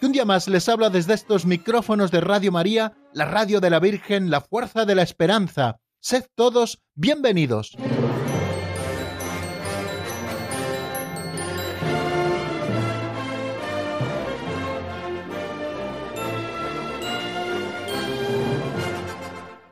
que un día más les habla desde estos micrófonos de Radio María, la radio de la Virgen, la fuerza de la esperanza. Sed todos bienvenidos.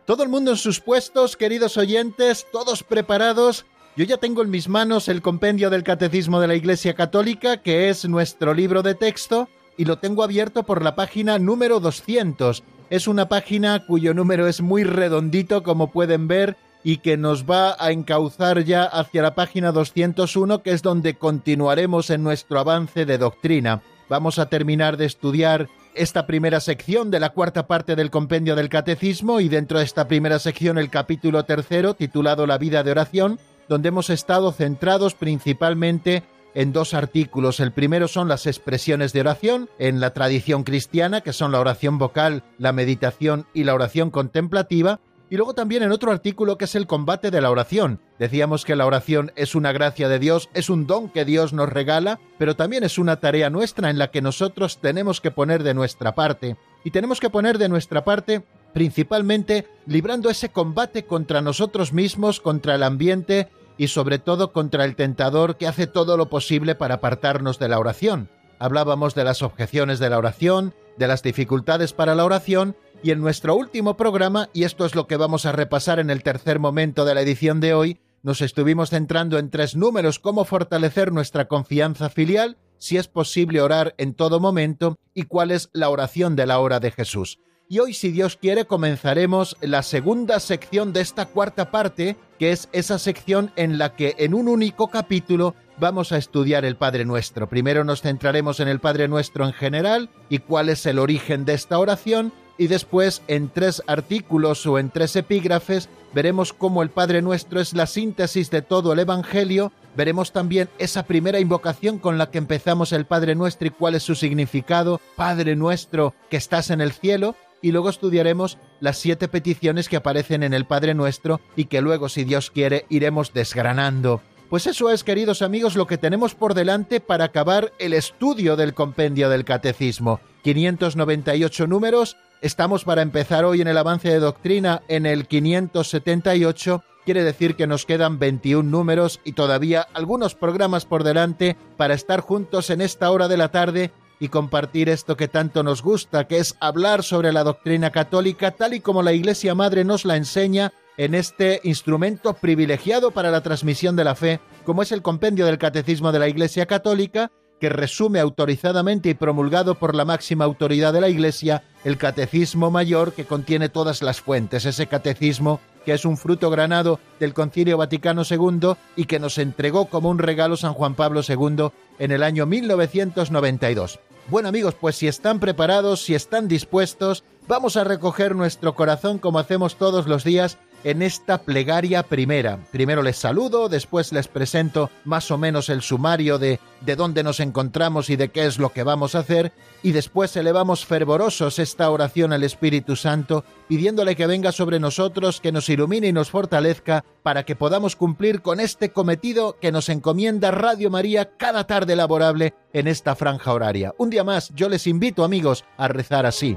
Todo el mundo en sus puestos, queridos oyentes, todos preparados. Yo ya tengo en mis manos el compendio del Catecismo de la Iglesia Católica, que es nuestro libro de texto, y lo tengo abierto por la página número 200. Es una página cuyo número es muy redondito, como pueden ver, y que nos va a encauzar ya hacia la página 201, que es donde continuaremos en nuestro avance de doctrina. Vamos a terminar de estudiar esta primera sección de la cuarta parte del compendio del catecismo y dentro de esta primera sección el capítulo tercero titulado La vida de oración, donde hemos estado centrados principalmente en dos artículos. El primero son las expresiones de oración en la tradición cristiana, que son la oración vocal, la meditación y la oración contemplativa, y luego también en otro artículo que es el combate de la oración. Decíamos que la oración es una gracia de Dios, es un don que Dios nos regala, pero también es una tarea nuestra en la que nosotros tenemos que poner de nuestra parte. Y tenemos que poner de nuestra parte principalmente librando ese combate contra nosotros mismos, contra el ambiente y sobre todo contra el tentador que hace todo lo posible para apartarnos de la oración. Hablábamos de las objeciones de la oración, de las dificultades para la oración y en nuestro último programa, y esto es lo que vamos a repasar en el tercer momento de la edición de hoy, nos estuvimos centrando en tres números, cómo fortalecer nuestra confianza filial, si es posible orar en todo momento y cuál es la oración de la hora de Jesús. Y hoy, si Dios quiere, comenzaremos la segunda sección de esta cuarta parte, que es esa sección en la que en un único capítulo vamos a estudiar el Padre Nuestro. Primero nos centraremos en el Padre Nuestro en general y cuál es el origen de esta oración, y después en tres artículos o en tres epígrafes veremos cómo el Padre Nuestro es la síntesis de todo el Evangelio, veremos también esa primera invocación con la que empezamos el Padre Nuestro y cuál es su significado, Padre Nuestro que estás en el cielo, y luego estudiaremos las siete peticiones que aparecen en el Padre Nuestro y que luego, si Dios quiere, iremos desgranando. Pues eso es, queridos amigos, lo que tenemos por delante para acabar el estudio del compendio del catecismo. 598 números Estamos para empezar hoy en el avance de doctrina en el 578, quiere decir que nos quedan 21 números y todavía algunos programas por delante para estar juntos en esta hora de la tarde y compartir esto que tanto nos gusta, que es hablar sobre la doctrina católica tal y como la Iglesia Madre nos la enseña en este instrumento privilegiado para la transmisión de la fe, como es el compendio del Catecismo de la Iglesia Católica, que resume autorizadamente y promulgado por la máxima autoridad de la Iglesia el Catecismo Mayor que contiene todas las fuentes, ese catecismo que es un fruto granado del Concilio Vaticano II y que nos entregó como un regalo San Juan Pablo II en el año 1992. Bueno amigos, pues si están preparados, si están dispuestos, vamos a recoger nuestro corazón como hacemos todos los días en esta plegaria primera. Primero les saludo, después les presento más o menos el sumario de, de dónde nos encontramos y de qué es lo que vamos a hacer, y después elevamos fervorosos esta oración al Espíritu Santo, pidiéndole que venga sobre nosotros, que nos ilumine y nos fortalezca, para que podamos cumplir con este cometido que nos encomienda Radio María cada tarde laborable en esta franja horaria. Un día más, yo les invito amigos a rezar así.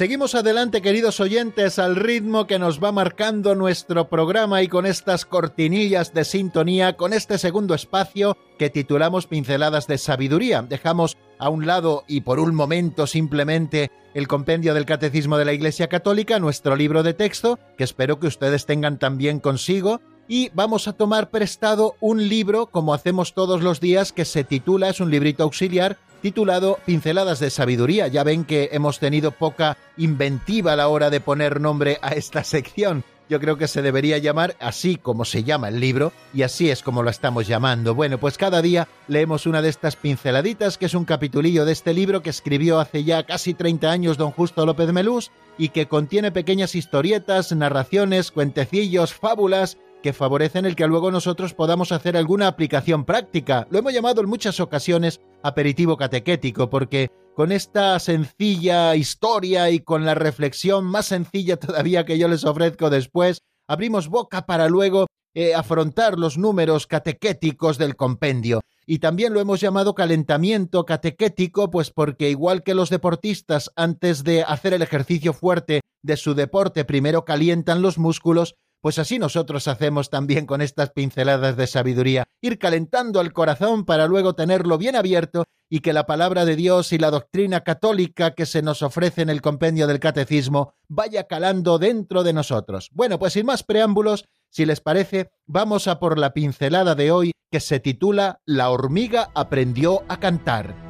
Seguimos adelante, queridos oyentes, al ritmo que nos va marcando nuestro programa y con estas cortinillas de sintonía, con este segundo espacio que titulamos Pinceladas de Sabiduría. Dejamos a un lado y por un momento simplemente el compendio del Catecismo de la Iglesia Católica, nuestro libro de texto, que espero que ustedes tengan también consigo, y vamos a tomar prestado un libro, como hacemos todos los días, que se titula, es un librito auxiliar, titulado Pinceladas de Sabiduría. Ya ven que hemos tenido poca inventiva a la hora de poner nombre a esta sección. Yo creo que se debería llamar así como se llama el libro, y así es como lo estamos llamando. Bueno, pues cada día leemos una de estas pinceladitas, que es un capitulillo de este libro que escribió hace ya casi 30 años don Justo López Melús, y que contiene pequeñas historietas, narraciones, cuentecillos, fábulas, que favorecen el que luego nosotros podamos hacer alguna aplicación práctica. Lo hemos llamado en muchas ocasiones aperitivo catequético, porque con esta sencilla historia y con la reflexión más sencilla todavía que yo les ofrezco después, abrimos boca para luego eh, afrontar los números catequéticos del compendio. Y también lo hemos llamado calentamiento catequético, pues porque igual que los deportistas antes de hacer el ejercicio fuerte de su deporte primero calientan los músculos, pues así nosotros hacemos también con estas pinceladas de sabiduría, ir calentando el corazón para luego tenerlo bien abierto y que la palabra de Dios y la doctrina católica que se nos ofrece en el compendio del catecismo vaya calando dentro de nosotros. Bueno, pues sin más preámbulos, si les parece, vamos a por la pincelada de hoy que se titula La hormiga aprendió a cantar.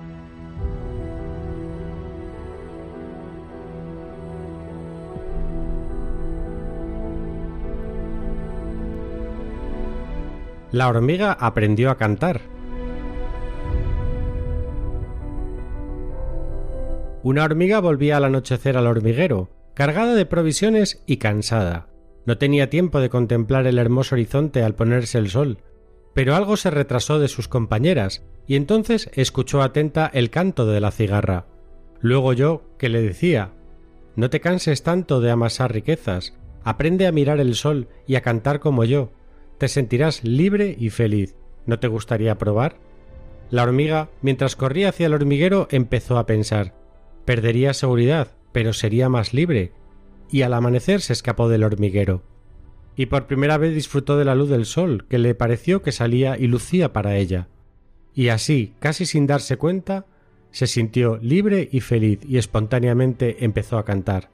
La hormiga aprendió a cantar. Una hormiga volvía al anochecer al hormiguero, cargada de provisiones y cansada. No tenía tiempo de contemplar el hermoso horizonte al ponerse el sol, pero algo se retrasó de sus compañeras, y entonces escuchó atenta el canto de la cigarra. Luego yo, que le decía No te canses tanto de amasar riquezas, aprende a mirar el sol y a cantar como yo, te sentirás libre y feliz. ¿No te gustaría probar? La hormiga, mientras corría hacia el hormiguero, empezó a pensar perdería seguridad, pero sería más libre, y al amanecer se escapó del hormiguero. Y por primera vez disfrutó de la luz del sol, que le pareció que salía y lucía para ella. Y así, casi sin darse cuenta, se sintió libre y feliz y espontáneamente empezó a cantar.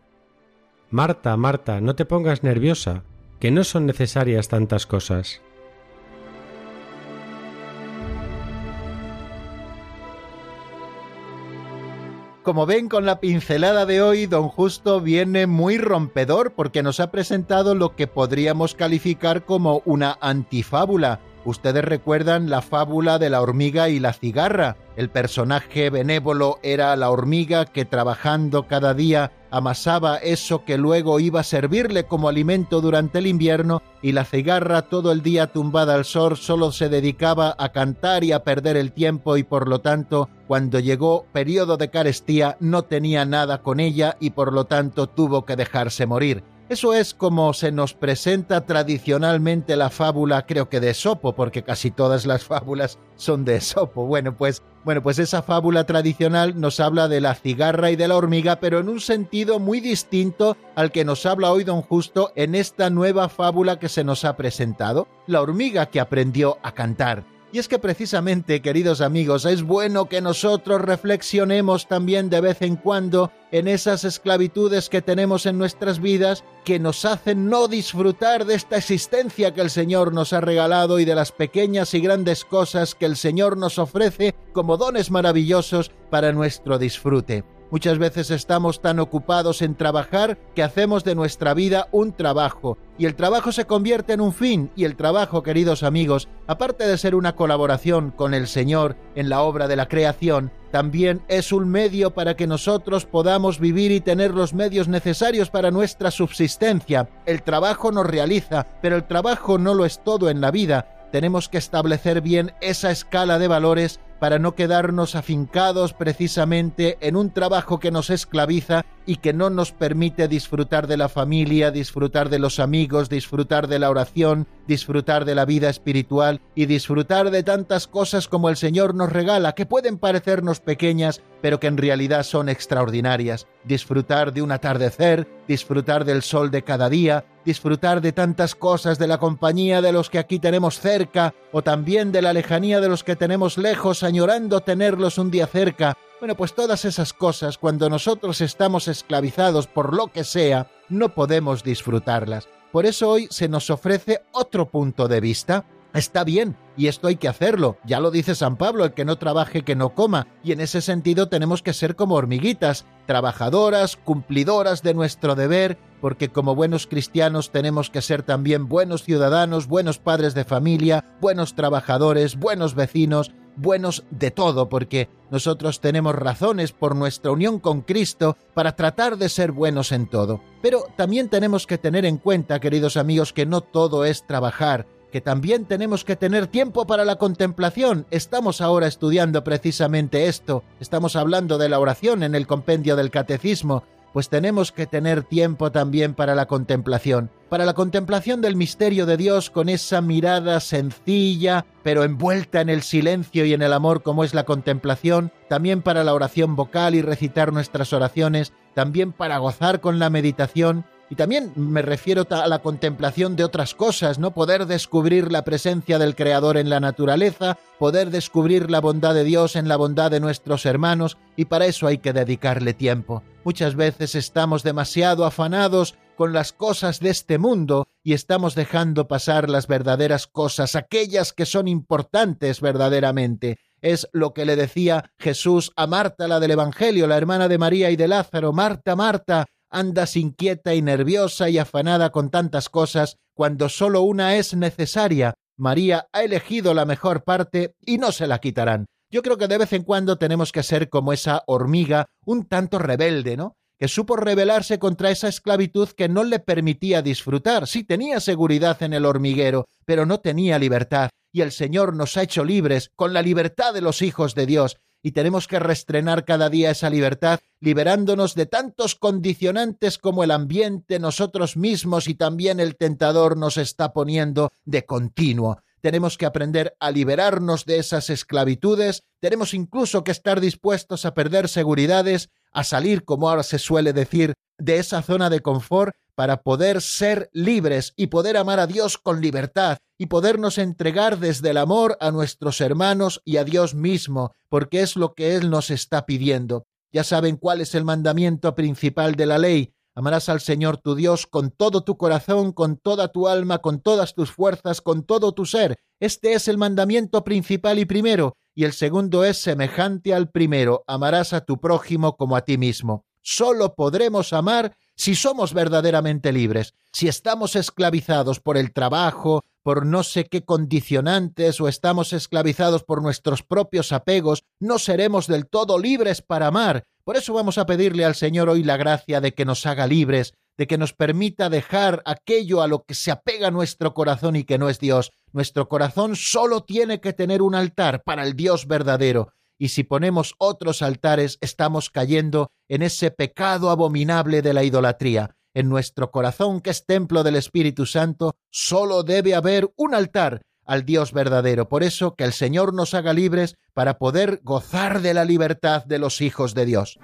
Marta, Marta, no te pongas nerviosa, que no son necesarias tantas cosas. Como ven con la pincelada de hoy, don Justo viene muy rompedor porque nos ha presentado lo que podríamos calificar como una antifábula, Ustedes recuerdan la fábula de la hormiga y la cigarra. El personaje benévolo era la hormiga que trabajando cada día amasaba eso que luego iba a servirle como alimento durante el invierno y la cigarra todo el día tumbada al sol solo se dedicaba a cantar y a perder el tiempo y por lo tanto cuando llegó periodo de carestía no tenía nada con ella y por lo tanto tuvo que dejarse morir. Eso es como se nos presenta tradicionalmente la fábula, creo que de Esopo, porque casi todas las fábulas son de Esopo. Bueno, pues, bueno, pues esa fábula tradicional nos habla de la cigarra y de la hormiga, pero en un sentido muy distinto al que nos habla hoy don Justo en esta nueva fábula que se nos ha presentado, la hormiga que aprendió a cantar. Y es que precisamente, queridos amigos, es bueno que nosotros reflexionemos también de vez en cuando en esas esclavitudes que tenemos en nuestras vidas que nos hacen no disfrutar de esta existencia que el Señor nos ha regalado y de las pequeñas y grandes cosas que el Señor nos ofrece como dones maravillosos para nuestro disfrute. Muchas veces estamos tan ocupados en trabajar que hacemos de nuestra vida un trabajo, y el trabajo se convierte en un fin, y el trabajo, queridos amigos, aparte de ser una colaboración con el Señor en la obra de la creación, también es un medio para que nosotros podamos vivir y tener los medios necesarios para nuestra subsistencia. El trabajo nos realiza, pero el trabajo no lo es todo en la vida. Tenemos que establecer bien esa escala de valores para no quedarnos afincados precisamente en un trabajo que nos esclaviza y que no nos permite disfrutar de la familia, disfrutar de los amigos, disfrutar de la oración, disfrutar de la vida espiritual y disfrutar de tantas cosas como el Señor nos regala, que pueden parecernos pequeñas, pero que en realidad son extraordinarias. Disfrutar de un atardecer, disfrutar del sol de cada día, disfrutar de tantas cosas, de la compañía de los que aquí tenemos cerca, o también de la lejanía de los que tenemos lejos, añorando tenerlos un día cerca, bueno, pues todas esas cosas, cuando nosotros estamos esclavizados por lo que sea, no podemos disfrutarlas. Por eso hoy se nos ofrece otro punto de vista. Está bien, y esto hay que hacerlo. Ya lo dice San Pablo, el que no trabaje, que no coma. Y en ese sentido tenemos que ser como hormiguitas, trabajadoras, cumplidoras de nuestro deber, porque como buenos cristianos tenemos que ser también buenos ciudadanos, buenos padres de familia, buenos trabajadores, buenos vecinos, buenos de todo, porque nosotros tenemos razones por nuestra unión con Cristo para tratar de ser buenos en todo. Pero también tenemos que tener en cuenta, queridos amigos, que no todo es trabajar, que también tenemos que tener tiempo para la contemplación. Estamos ahora estudiando precisamente esto, estamos hablando de la oración en el compendio del catecismo, pues tenemos que tener tiempo también para la contemplación, para la contemplación del misterio de Dios con esa mirada sencilla, pero envuelta en el silencio y en el amor como es la contemplación, también para la oración vocal y recitar nuestras oraciones, también para gozar con la meditación, y también me refiero a la contemplación de otras cosas, ¿no? Poder descubrir la presencia del Creador en la naturaleza, poder descubrir la bondad de Dios en la bondad de nuestros hermanos, y para eso hay que dedicarle tiempo. Muchas veces estamos demasiado afanados con las cosas de este mundo y estamos dejando pasar las verdaderas cosas, aquellas que son importantes verdaderamente. Es lo que le decía Jesús a Marta, la del Evangelio, la hermana de María y de Lázaro. Marta, Marta, andas inquieta y nerviosa y afanada con tantas cosas cuando solo una es necesaria. María ha elegido la mejor parte y no se la quitarán. Yo creo que de vez en cuando tenemos que ser como esa hormiga un tanto rebelde, ¿no? que supo rebelarse contra esa esclavitud que no le permitía disfrutar. Sí tenía seguridad en el hormiguero, pero no tenía libertad. Y el Señor nos ha hecho libres con la libertad de los hijos de Dios y tenemos que restrenar cada día esa libertad, liberándonos de tantos condicionantes como el ambiente, nosotros mismos y también el tentador nos está poniendo de continuo. Tenemos que aprender a liberarnos de esas esclavitudes, tenemos incluso que estar dispuestos a perder seguridades, a salir, como ahora se suele decir, de esa zona de confort para poder ser libres y poder amar a Dios con libertad y podernos entregar desde el amor a nuestros hermanos y a Dios mismo, porque es lo que Él nos está pidiendo. Ya saben cuál es el mandamiento principal de la ley. Amarás al Señor tu Dios con todo tu corazón, con toda tu alma, con todas tus fuerzas, con todo tu ser. Este es el mandamiento principal y primero, y el segundo es semejante al primero, amarás a tu prójimo como a ti mismo. Solo podremos amar si somos verdaderamente libres, si estamos esclavizados por el trabajo, por no sé qué condicionantes o estamos esclavizados por nuestros propios apegos, no seremos del todo libres para amar. Por eso vamos a pedirle al Señor hoy la gracia de que nos haga libres, de que nos permita dejar aquello a lo que se apega nuestro corazón y que no es Dios. Nuestro corazón solo tiene que tener un altar para el Dios verdadero, y si ponemos otros altares estamos cayendo en ese pecado abominable de la idolatría. En nuestro corazón, que es templo del Espíritu Santo, solo debe haber un altar al Dios verdadero. Por eso que el Señor nos haga libres para poder gozar de la libertad de los hijos de Dios.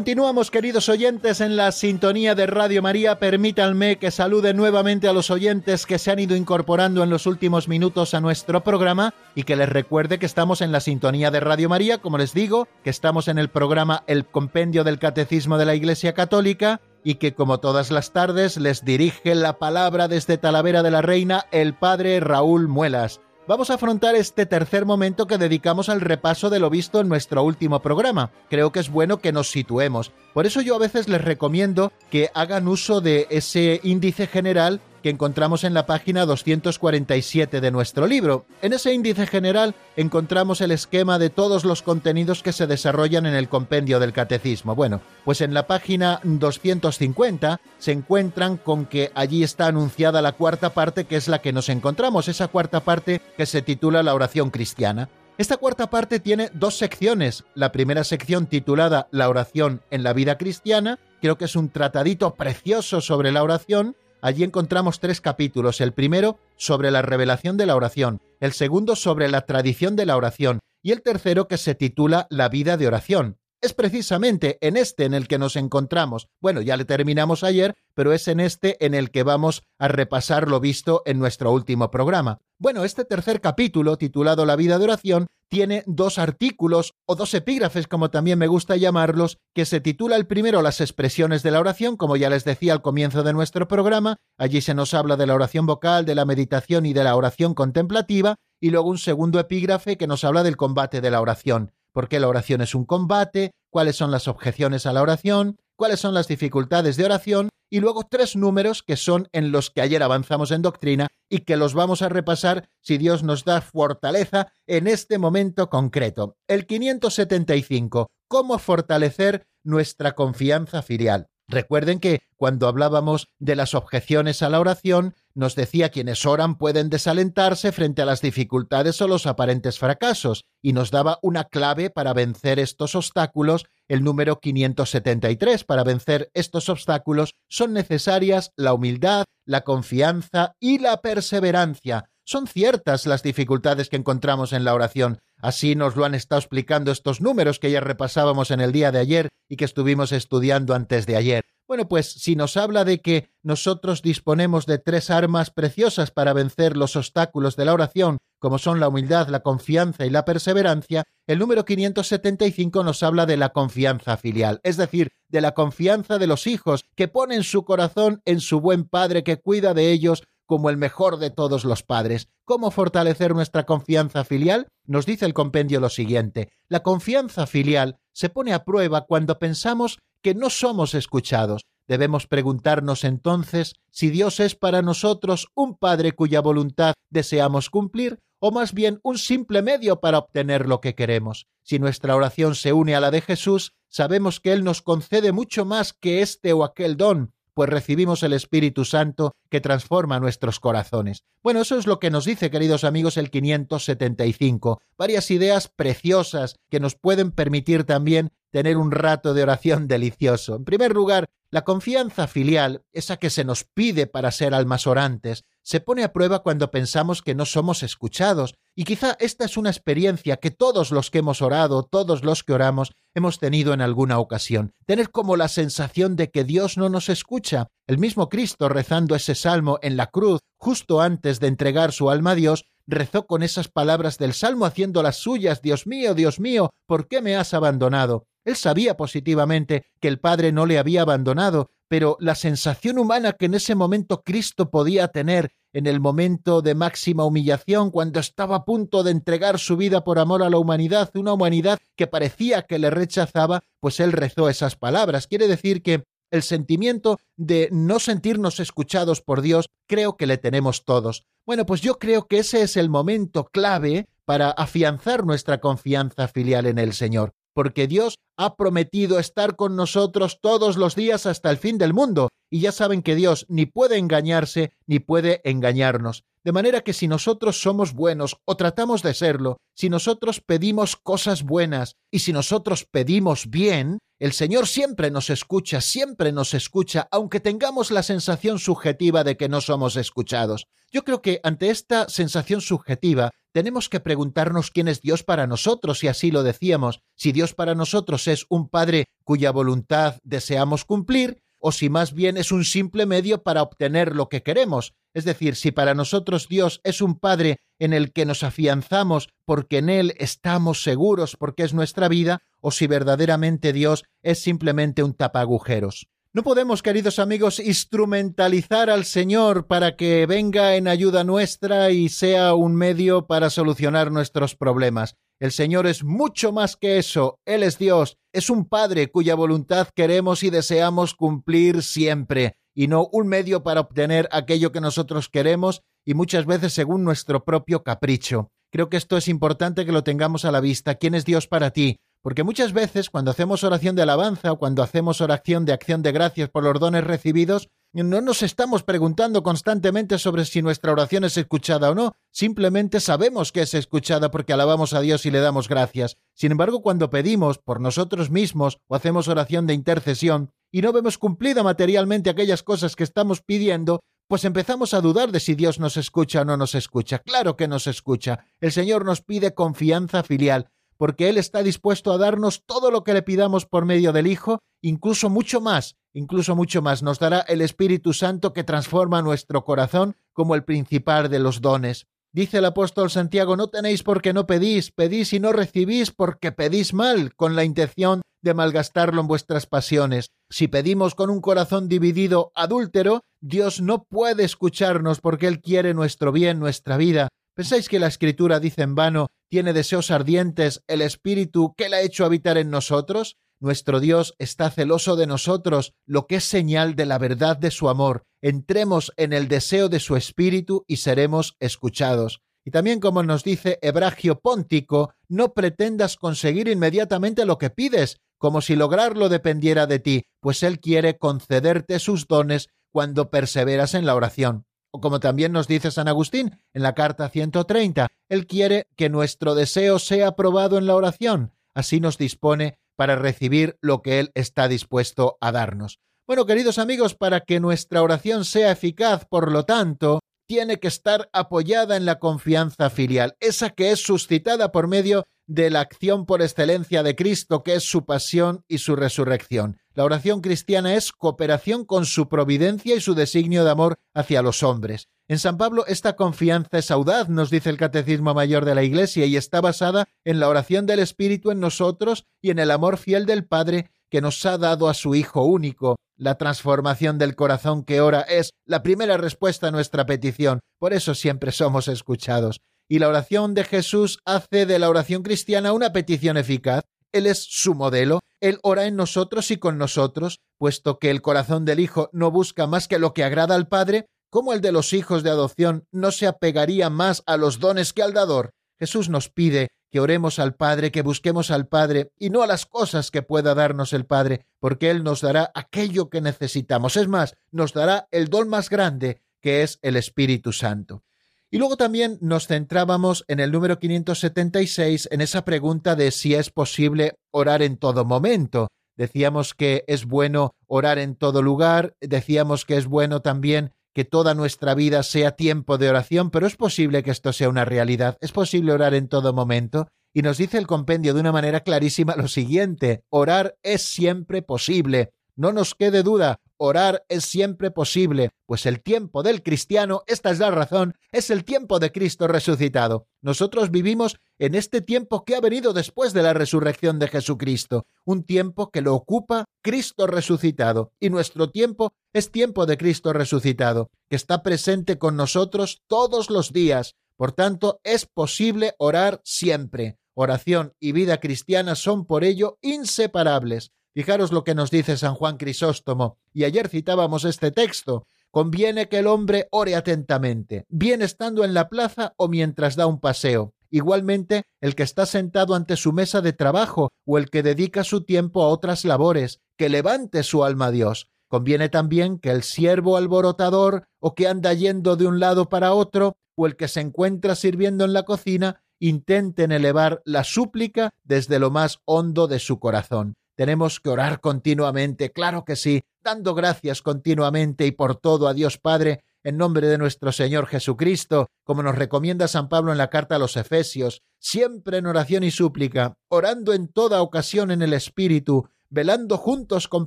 Continuamos, queridos oyentes, en la sintonía de Radio María. Permítanme que salude nuevamente a los oyentes que se han ido incorporando en los últimos minutos a nuestro programa y que les recuerde que estamos en la sintonía de Radio María, como les digo, que estamos en el programa El Compendio del Catecismo de la Iglesia Católica y que como todas las tardes les dirige la palabra desde Talavera de la Reina el Padre Raúl Muelas. Vamos a afrontar este tercer momento que dedicamos al repaso de lo visto en nuestro último programa. Creo que es bueno que nos situemos. Por eso yo a veces les recomiendo que hagan uso de ese índice general que encontramos en la página 247 de nuestro libro. En ese índice general encontramos el esquema de todos los contenidos que se desarrollan en el compendio del catecismo. Bueno, pues en la página 250 se encuentran con que allí está anunciada la cuarta parte que es la que nos encontramos, esa cuarta parte que se titula la oración cristiana. Esta cuarta parte tiene dos secciones. La primera sección titulada La oración en la vida cristiana, creo que es un tratadito precioso sobre la oración, Allí encontramos tres capítulos. El primero sobre la revelación de la oración, el segundo sobre la tradición de la oración y el tercero que se titula La vida de oración. Es precisamente en este en el que nos encontramos. Bueno, ya le terminamos ayer, pero es en este en el que vamos a repasar lo visto en nuestro último programa. Bueno, este tercer capítulo, titulado La vida de oración, tiene dos artículos o dos epígrafes, como también me gusta llamarlos, que se titula el primero Las expresiones de la oración, como ya les decía al comienzo de nuestro programa, allí se nos habla de la oración vocal, de la meditación y de la oración contemplativa, y luego un segundo epígrafe que nos habla del combate de la oración. Por qué la oración es un combate, cuáles son las objeciones a la oración, cuáles son las dificultades de oración y luego tres números que son en los que ayer avanzamos en doctrina y que los vamos a repasar si Dios nos da fortaleza en este momento concreto. El 575. ¿Cómo fortalecer nuestra confianza filial? Recuerden que cuando hablábamos de las objeciones a la oración, nos decía quienes oran pueden desalentarse frente a las dificultades o los aparentes fracasos, y nos daba una clave para vencer estos obstáculos, el número 573. Para vencer estos obstáculos son necesarias la humildad, la confianza y la perseverancia. Son ciertas las dificultades que encontramos en la oración, Así nos lo han estado explicando estos números que ya repasábamos en el día de ayer y que estuvimos estudiando antes de ayer. Bueno, pues si nos habla de que nosotros disponemos de tres armas preciosas para vencer los obstáculos de la oración, como son la humildad, la confianza y la perseverancia, el número 575 nos habla de la confianza filial, es decir, de la confianza de los hijos que ponen su corazón en su buen padre que cuida de ellos como el mejor de todos los padres. ¿Cómo fortalecer nuestra confianza filial? Nos dice el compendio lo siguiente. La confianza filial se pone a prueba cuando pensamos que no somos escuchados. Debemos preguntarnos entonces si Dios es para nosotros un Padre cuya voluntad deseamos cumplir o más bien un simple medio para obtener lo que queremos. Si nuestra oración se une a la de Jesús, sabemos que Él nos concede mucho más que este o aquel don, pues recibimos el Espíritu Santo que transforma nuestros corazones. Bueno, eso es lo que nos dice, queridos amigos, el 575. Varias ideas preciosas que nos pueden permitir también tener un rato de oración delicioso. En primer lugar, la confianza filial, esa que se nos pide para ser almas orantes, se pone a prueba cuando pensamos que no somos escuchados, y quizá esta es una experiencia que todos los que hemos orado, todos los que oramos, hemos tenido en alguna ocasión, tener como la sensación de que Dios no nos escucha. El mismo Cristo rezando ese salmo en la cruz, justo antes de entregar su alma a Dios, rezó con esas palabras del salmo haciendo las suyas, Dios mío, Dios mío, ¿por qué me has abandonado? Él sabía positivamente que el Padre no le había abandonado, pero la sensación humana que en ese momento Cristo podía tener en el momento de máxima humillación, cuando estaba a punto de entregar su vida por amor a la humanidad, una humanidad que parecía que le rechazaba, pues él rezó esas palabras. Quiere decir que el sentimiento de no sentirnos escuchados por Dios creo que le tenemos todos. Bueno, pues yo creo que ese es el momento clave para afianzar nuestra confianza filial en el Señor porque Dios ha prometido estar con nosotros todos los días hasta el fin del mundo, y ya saben que Dios ni puede engañarse ni puede engañarnos. De manera que si nosotros somos buenos o tratamos de serlo, si nosotros pedimos cosas buenas y si nosotros pedimos bien, el Señor siempre nos escucha, siempre nos escucha, aunque tengamos la sensación subjetiva de que no somos escuchados. Yo creo que ante esta sensación subjetiva tenemos que preguntarnos quién es Dios para nosotros, si así lo decíamos, si Dios para nosotros es un Padre cuya voluntad deseamos cumplir, o si más bien es un simple medio para obtener lo que queremos. Es decir, si para nosotros Dios es un Padre en el que nos afianzamos porque en Él estamos seguros porque es nuestra vida, o si verdaderamente Dios es simplemente un tapagujeros. No podemos, queridos amigos, instrumentalizar al Señor para que venga en ayuda nuestra y sea un medio para solucionar nuestros problemas. El Señor es mucho más que eso. Él es Dios, es un Padre cuya voluntad queremos y deseamos cumplir siempre, y no un medio para obtener aquello que nosotros queremos y muchas veces según nuestro propio capricho. Creo que esto es importante que lo tengamos a la vista. ¿Quién es Dios para ti? Porque muchas veces cuando hacemos oración de alabanza o cuando hacemos oración de acción de gracias por los dones recibidos, no nos estamos preguntando constantemente sobre si nuestra oración es escuchada o no, simplemente sabemos que es escuchada porque alabamos a Dios y le damos gracias. Sin embargo, cuando pedimos por nosotros mismos o hacemos oración de intercesión y no vemos cumplida materialmente aquellas cosas que estamos pidiendo, pues empezamos a dudar de si Dios nos escucha o no nos escucha. Claro que nos escucha. El Señor nos pide confianza filial porque Él está dispuesto a darnos todo lo que le pidamos por medio del Hijo, incluso mucho más, incluso mucho más. Nos dará el Espíritu Santo que transforma nuestro corazón como el principal de los dones. Dice el apóstol Santiago, no tenéis porque no pedís, pedís y no recibís porque pedís mal, con la intención de malgastarlo en vuestras pasiones. Si pedimos con un corazón dividido adúltero, Dios no puede escucharnos porque Él quiere nuestro bien, nuestra vida. ¿Pensáis que la Escritura dice en vano, tiene deseos ardientes el Espíritu que la ha hecho habitar en nosotros? Nuestro Dios está celoso de nosotros, lo que es señal de la verdad de su amor. Entremos en el deseo de su Espíritu y seremos escuchados. Y también como nos dice Hebragio Póntico, no pretendas conseguir inmediatamente lo que pides, como si lograrlo dependiera de ti, pues Él quiere concederte sus dones cuando perseveras en la oración. O como también nos dice San Agustín en la carta 130, Él quiere que nuestro deseo sea aprobado en la oración, así nos dispone para recibir lo que Él está dispuesto a darnos. Bueno, queridos amigos, para que nuestra oración sea eficaz, por lo tanto, tiene que estar apoyada en la confianza filial, esa que es suscitada por medio de la acción por excelencia de Cristo, que es su pasión y su resurrección. La oración cristiana es cooperación con su providencia y su designio de amor hacia los hombres. En San Pablo esta confianza es audaz, nos dice el Catecismo Mayor de la Iglesia, y está basada en la oración del Espíritu en nosotros y en el amor fiel del Padre que nos ha dado a su Hijo único. La transformación del corazón que ora es la primera respuesta a nuestra petición. Por eso siempre somos escuchados. Y la oración de Jesús hace de la oración cristiana una petición eficaz. Él es su modelo. Él ora en nosotros y con nosotros, puesto que el corazón del Hijo no busca más que lo que agrada al Padre, como el de los hijos de adopción no se apegaría más a los dones que al dador. Jesús nos pide que oremos al Padre, que busquemos al Padre y no a las cosas que pueda darnos el Padre, porque Él nos dará aquello que necesitamos. Es más, nos dará el don más grande, que es el Espíritu Santo. Y luego también nos centrábamos en el número 576, en esa pregunta de si es posible orar en todo momento. Decíamos que es bueno orar en todo lugar, decíamos que es bueno también que toda nuestra vida sea tiempo de oración, pero es posible que esto sea una realidad, es posible orar en todo momento. Y nos dice el compendio de una manera clarísima lo siguiente, orar es siempre posible. No nos quede duda, orar es siempre posible, pues el tiempo del cristiano, esta es la razón, es el tiempo de Cristo resucitado. Nosotros vivimos en este tiempo que ha venido después de la resurrección de Jesucristo, un tiempo que lo ocupa Cristo resucitado, y nuestro tiempo es tiempo de Cristo resucitado, que está presente con nosotros todos los días. Por tanto, es posible orar siempre. Oración y vida cristiana son por ello inseparables. Fijaros lo que nos dice San Juan Crisóstomo, y ayer citábamos este texto. Conviene que el hombre ore atentamente, bien estando en la plaza o mientras da un paseo. Igualmente, el que está sentado ante su mesa de trabajo o el que dedica su tiempo a otras labores, que levante su alma a Dios. Conviene también que el siervo alborotador o que anda yendo de un lado para otro o el que se encuentra sirviendo en la cocina intenten elevar la súplica desde lo más hondo de su corazón. Tenemos que orar continuamente, claro que sí, dando gracias continuamente y por todo a Dios Padre, en nombre de nuestro Señor Jesucristo, como nos recomienda San Pablo en la carta a los Efesios, siempre en oración y súplica, orando en toda ocasión en el Espíritu, velando juntos con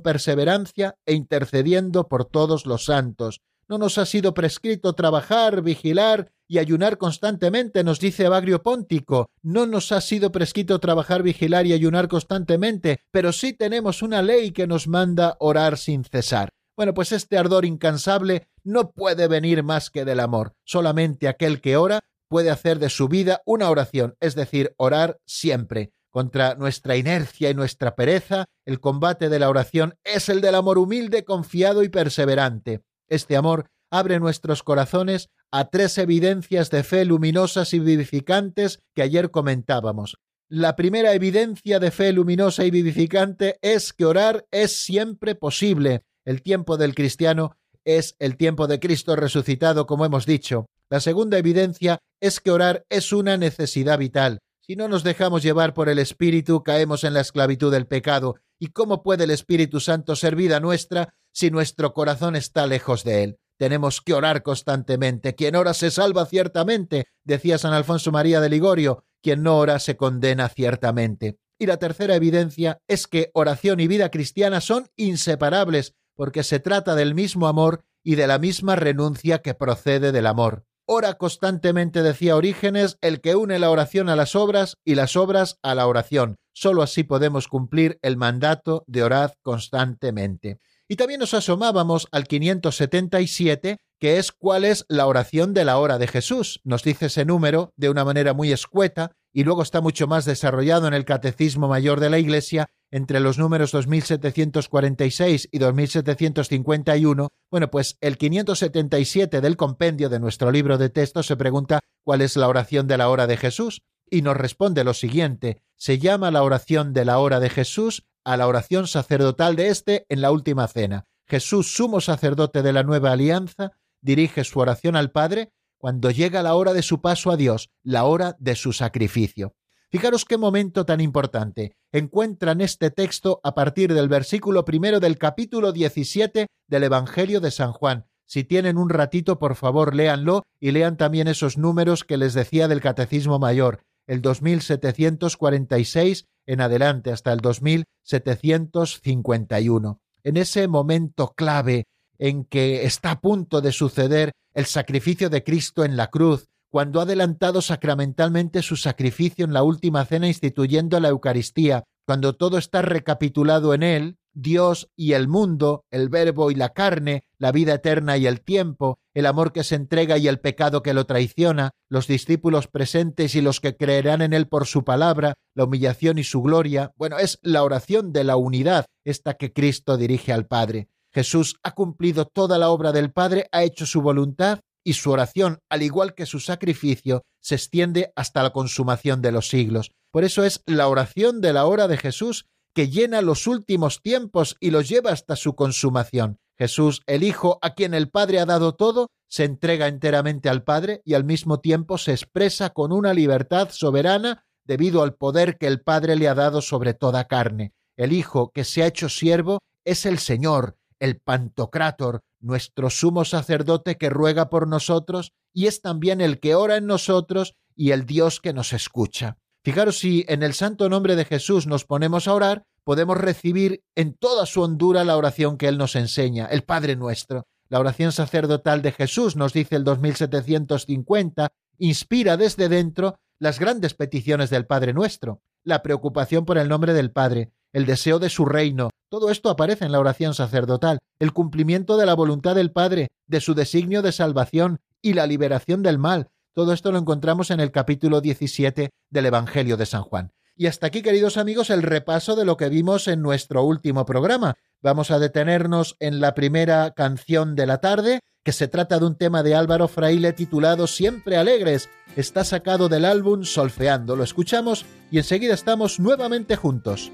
perseverancia e intercediendo por todos los santos. No nos ha sido prescrito trabajar, vigilar y ayunar constantemente, nos dice Bagrio Póntico. No nos ha sido prescrito trabajar, vigilar y ayunar constantemente, pero sí tenemos una ley que nos manda orar sin cesar. Bueno, pues este ardor incansable no puede venir más que del amor. Solamente aquel que ora puede hacer de su vida una oración, es decir, orar siempre. Contra nuestra inercia y nuestra pereza, el combate de la oración es el del amor humilde, confiado y perseverante. Este amor abre nuestros corazones a tres evidencias de fe luminosas y vivificantes que ayer comentábamos. La primera evidencia de fe luminosa y vivificante es que orar es siempre posible. El tiempo del cristiano es el tiempo de Cristo resucitado, como hemos dicho. La segunda evidencia es que orar es una necesidad vital. Si no nos dejamos llevar por el Espíritu, caemos en la esclavitud del pecado. ¿Y cómo puede el Espíritu Santo ser vida nuestra si nuestro corazón está lejos de él? Tenemos que orar constantemente. Quien ora se salva ciertamente, decía San Alfonso María de Ligorio. Quien no ora se condena ciertamente. Y la tercera evidencia es que oración y vida cristiana son inseparables, porque se trata del mismo amor y de la misma renuncia que procede del amor. Ora constantemente, decía Orígenes, el que une la oración a las obras y las obras a la oración. Solo así podemos cumplir el mandato de orad constantemente. Y también nos asomábamos al 577, que es cuál es la oración de la hora de Jesús. Nos dice ese número de una manera muy escueta y luego está mucho más desarrollado en el Catecismo Mayor de la Iglesia entre los números 2746 y 2751, bueno, pues el 577 del compendio de nuestro libro de texto se pregunta cuál es la oración de la hora de Jesús y nos responde lo siguiente, se llama la oración de la hora de Jesús a la oración sacerdotal de éste en la última cena. Jesús, sumo sacerdote de la nueva alianza, dirige su oración al Padre cuando llega la hora de su paso a Dios, la hora de su sacrificio. Fijaros qué momento tan importante. Encuentran este texto a partir del versículo primero del capítulo 17 del Evangelio de San Juan. Si tienen un ratito, por favor, léanlo y lean también esos números que les decía del Catecismo Mayor, el 2746 en adelante hasta el 2751. En ese momento clave en que está a punto de suceder el sacrificio de Cristo en la cruz, cuando ha adelantado sacramentalmente su sacrificio en la última cena instituyendo la Eucaristía, cuando todo está recapitulado en él, Dios y el mundo, el verbo y la carne, la vida eterna y el tiempo, el amor que se entrega y el pecado que lo traiciona, los discípulos presentes y los que creerán en él por su palabra, la humillación y su gloria, bueno, es la oración de la unidad, esta que Cristo dirige al Padre. Jesús ha cumplido toda la obra del Padre, ha hecho su voluntad y su oración, al igual que su sacrificio, se extiende hasta la consumación de los siglos. Por eso es la oración de la hora de Jesús que llena los últimos tiempos y los lleva hasta su consumación. Jesús, el Hijo, a quien el Padre ha dado todo, se entrega enteramente al Padre y al mismo tiempo se expresa con una libertad soberana debido al poder que el Padre le ha dado sobre toda carne. El Hijo, que se ha hecho siervo, es el Señor, el Pantocrátor, nuestro sumo sacerdote que ruega por nosotros y es también el que ora en nosotros y el Dios que nos escucha. Fijaros si en el santo nombre de Jesús nos ponemos a orar, podemos recibir en toda su hondura la oración que Él nos enseña, el Padre nuestro. La oración sacerdotal de Jesús, nos dice el 2750, inspira desde dentro las grandes peticiones del Padre nuestro, la preocupación por el nombre del Padre, el deseo de su reino, todo esto aparece en la oración sacerdotal, el cumplimiento de la voluntad del Padre, de su designio de salvación y la liberación del mal. Todo esto lo encontramos en el capítulo 17 del Evangelio de San Juan. Y hasta aquí, queridos amigos, el repaso de lo que vimos en nuestro último programa. Vamos a detenernos en la primera canción de la tarde, que se trata de un tema de Álvaro Fraile titulado Siempre Alegres. Está sacado del álbum Solfeando. Lo escuchamos y enseguida estamos nuevamente juntos.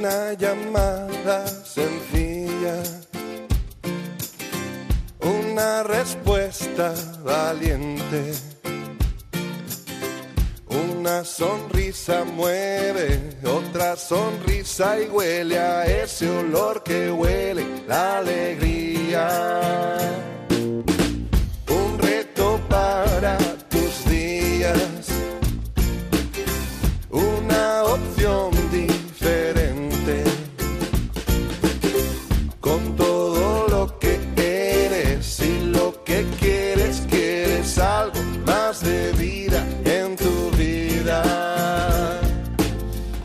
una llamada sencilla, una respuesta valiente, una sonrisa mueve, otra sonrisa y huele a ese olor que huele la alegría.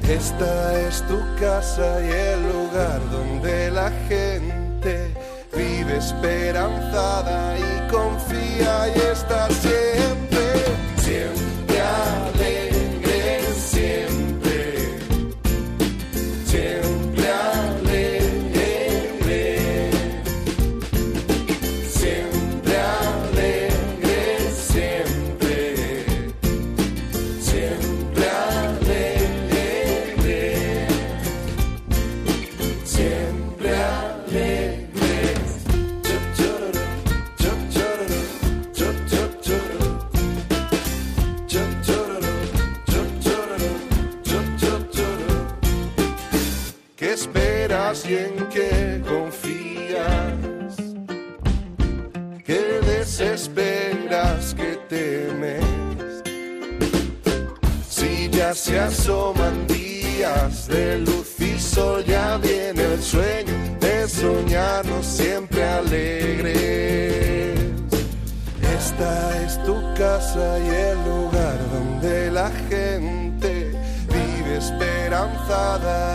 Esta es tu casa y el lugar donde la gente vive esperanzada y confía y está llena. Esperanzada y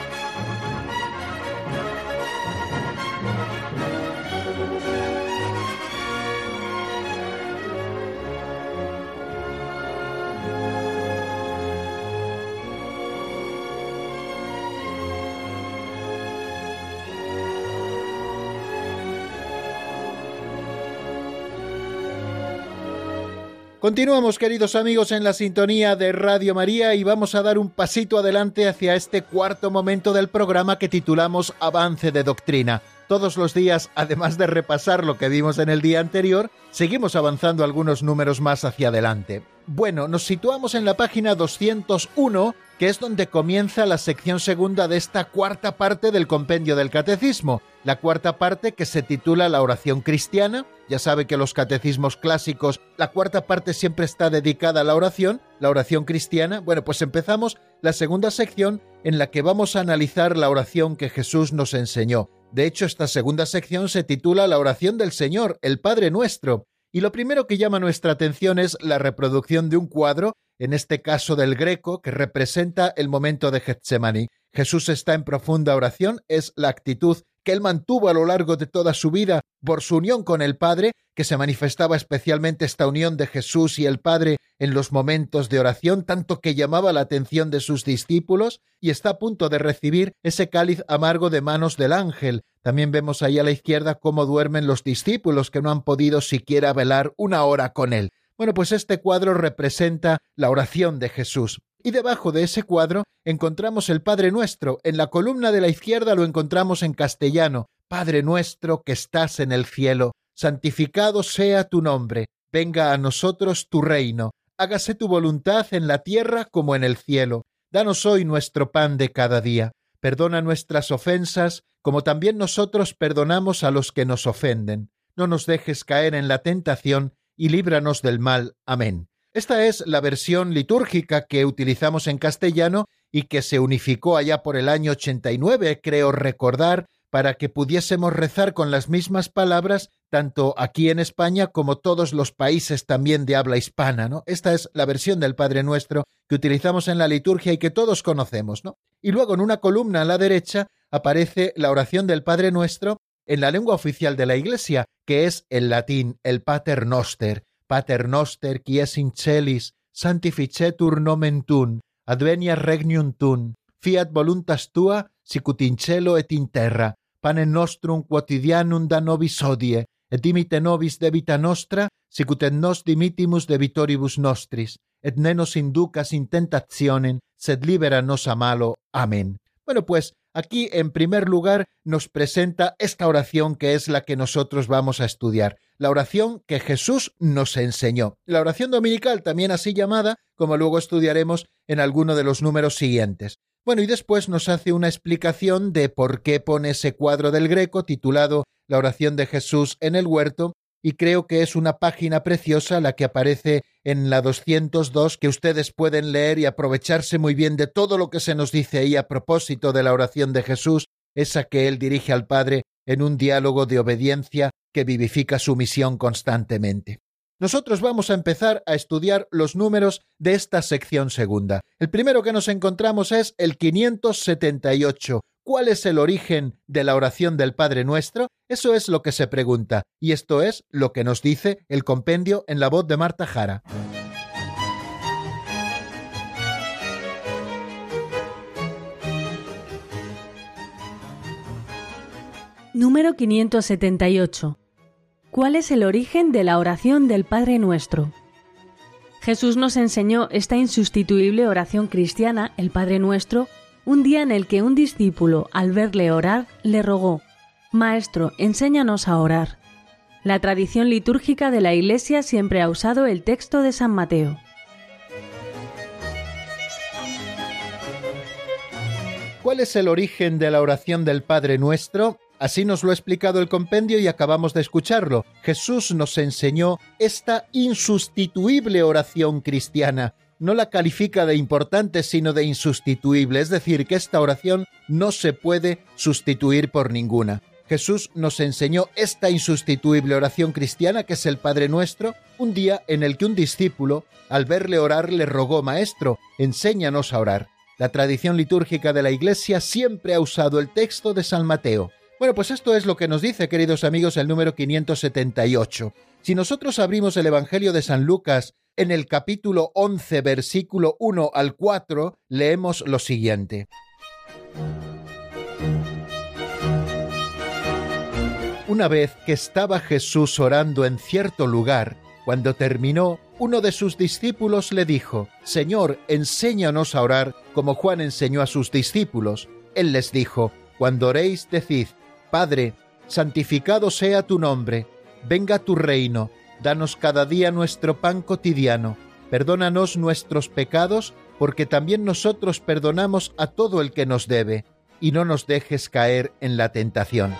Continuamos, queridos amigos, en la sintonía de Radio María y vamos a dar un pasito adelante hacia este cuarto momento del programa que titulamos Avance de Doctrina. Todos los días, además de repasar lo que vimos en el día anterior, seguimos avanzando algunos números más hacia adelante. Bueno, nos situamos en la página 201, que es donde comienza la sección segunda de esta cuarta parte del compendio del catecismo, la cuarta parte que se titula La oración cristiana. Ya sabe que los catecismos clásicos, la cuarta parte siempre está dedicada a la oración, la oración cristiana. Bueno, pues empezamos la segunda sección en la que vamos a analizar la oración que Jesús nos enseñó. De hecho, esta segunda sección se titula La oración del Señor, el Padre Nuestro. Y lo primero que llama nuestra atención es la reproducción de un cuadro, en este caso del Greco, que representa el momento de Getsemaní. Jesús está en profunda oración, es la actitud que él mantuvo a lo largo de toda su vida por su unión con el Padre, que se manifestaba especialmente esta unión de Jesús y el Padre en los momentos de oración, tanto que llamaba la atención de sus discípulos, y está a punto de recibir ese cáliz amargo de manos del ángel. También vemos ahí a la izquierda cómo duermen los discípulos que no han podido siquiera velar una hora con él. Bueno, pues este cuadro representa la oración de Jesús. Y debajo de ese cuadro encontramos el Padre Nuestro. En la columna de la izquierda lo encontramos en castellano. Padre nuestro que estás en el cielo, santificado sea tu nombre, venga a nosotros tu reino, hágase tu voluntad en la tierra como en el cielo. Danos hoy nuestro pan de cada día. Perdona nuestras ofensas, como también nosotros perdonamos a los que nos ofenden. No nos dejes caer en la tentación, y líbranos del mal. Amén. Esta es la versión litúrgica que utilizamos en castellano y que se unificó allá por el año 89, creo recordar, para que pudiésemos rezar con las mismas palabras tanto aquí en España como todos los países también de habla hispana, ¿no? Esta es la versión del Padre Nuestro que utilizamos en la liturgia y que todos conocemos, ¿no? Y luego en una columna a la derecha aparece la oración del Padre Nuestro en la lengua oficial de la Iglesia, que es el latín, el Pater Noster, Pater Noster qui es in celis, sanctificetur nomen tuum, adveniat regnum tuum, fiat voluntas tua, sicut in cielo et in terra, panem nostrum quotidianum da nobis hodie, et dimite nobis debita nostra, sicut et nos dimittimus debitoribus nostris, et ne nos inducas in tentationem, sed libera nos a malo. Amén. Bueno, pues aquí en primer lugar nos presenta esta oración que es la que nosotros vamos a estudiar, la oración que Jesús nos enseñó. La oración dominical, también así llamada, como luego estudiaremos en alguno de los números siguientes. Bueno, y después nos hace una explicación de por qué pone ese cuadro del Greco titulado La oración de Jesús en el huerto y creo que es una página preciosa la que aparece en la 202 que ustedes pueden leer y aprovecharse muy bien de todo lo que se nos dice ahí a propósito de la oración de Jesús, esa que él dirige al Padre en un diálogo de obediencia que vivifica su misión constantemente. Nosotros vamos a empezar a estudiar los números de esta sección segunda. El primero que nos encontramos es el 578, ¿Cuál es el origen de la oración del Padre Nuestro? Eso es lo que se pregunta, y esto es lo que nos dice el compendio en la voz de Marta Jara. Número 578. ¿Cuál es el origen de la oración del Padre Nuestro? Jesús nos enseñó esta insustituible oración cristiana, el Padre Nuestro, un día en el que un discípulo, al verle orar, le rogó, Maestro, enséñanos a orar. La tradición litúrgica de la Iglesia siempre ha usado el texto de San Mateo. ¿Cuál es el origen de la oración del Padre Nuestro? Así nos lo ha explicado el compendio y acabamos de escucharlo. Jesús nos enseñó esta insustituible oración cristiana no la califica de importante, sino de insustituible, es decir, que esta oración no se puede sustituir por ninguna. Jesús nos enseñó esta insustituible oración cristiana que es el Padre Nuestro, un día en el que un discípulo, al verle orar, le rogó, Maestro, enséñanos a orar. La tradición litúrgica de la Iglesia siempre ha usado el texto de San Mateo. Bueno, pues esto es lo que nos dice, queridos amigos, el número 578. Si nosotros abrimos el Evangelio de San Lucas en el capítulo 11, versículo 1 al 4, leemos lo siguiente. Una vez que estaba Jesús orando en cierto lugar, cuando terminó, uno de sus discípulos le dijo, Señor, enséñanos a orar como Juan enseñó a sus discípulos. Él les dijo, Cuando oréis, decid, Padre, santificado sea tu nombre, venga tu reino, Danos cada día nuestro pan cotidiano. Perdónanos nuestros pecados, porque también nosotros perdonamos a todo el que nos debe, y no nos dejes caer en la tentación.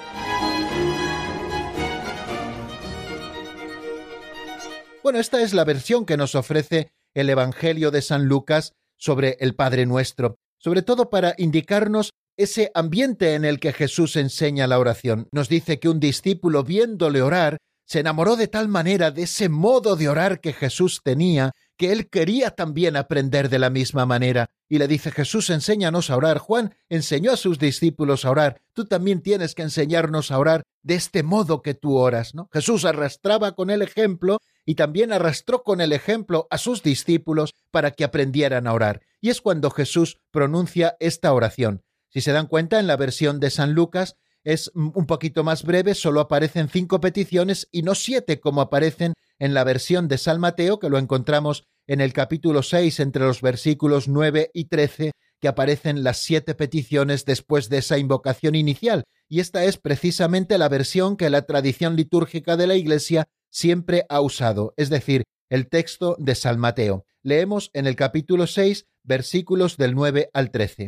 Bueno, esta es la versión que nos ofrece el Evangelio de San Lucas sobre el Padre Nuestro, sobre todo para indicarnos ese ambiente en el que Jesús enseña la oración. Nos dice que un discípulo viéndole orar se enamoró de tal manera de ese modo de orar que Jesús tenía, que él quería también aprender de la misma manera. Y le dice, Jesús, enséñanos a orar. Juan enseñó a sus discípulos a orar. Tú también tienes que enseñarnos a orar de este modo que tú oras. Jesús arrastraba con el ejemplo y también arrastró con el ejemplo a sus discípulos para que aprendieran a orar. Y es cuando Jesús pronuncia esta oración. Si se dan cuenta, en la versión de San Lucas es un poquito más breve, solo aparecen cinco peticiones y no siete como aparecen en la versión de San Mateo, que lo encontramos en el capítulo 6 entre los versículos 9 y 13, que aparecen las siete peticiones después de esa invocación inicial, y esta es precisamente la versión que la tradición litúrgica de la Iglesia siempre ha usado, es decir, el texto de San Mateo. Leemos en el capítulo 6 versículos del 9 al 13.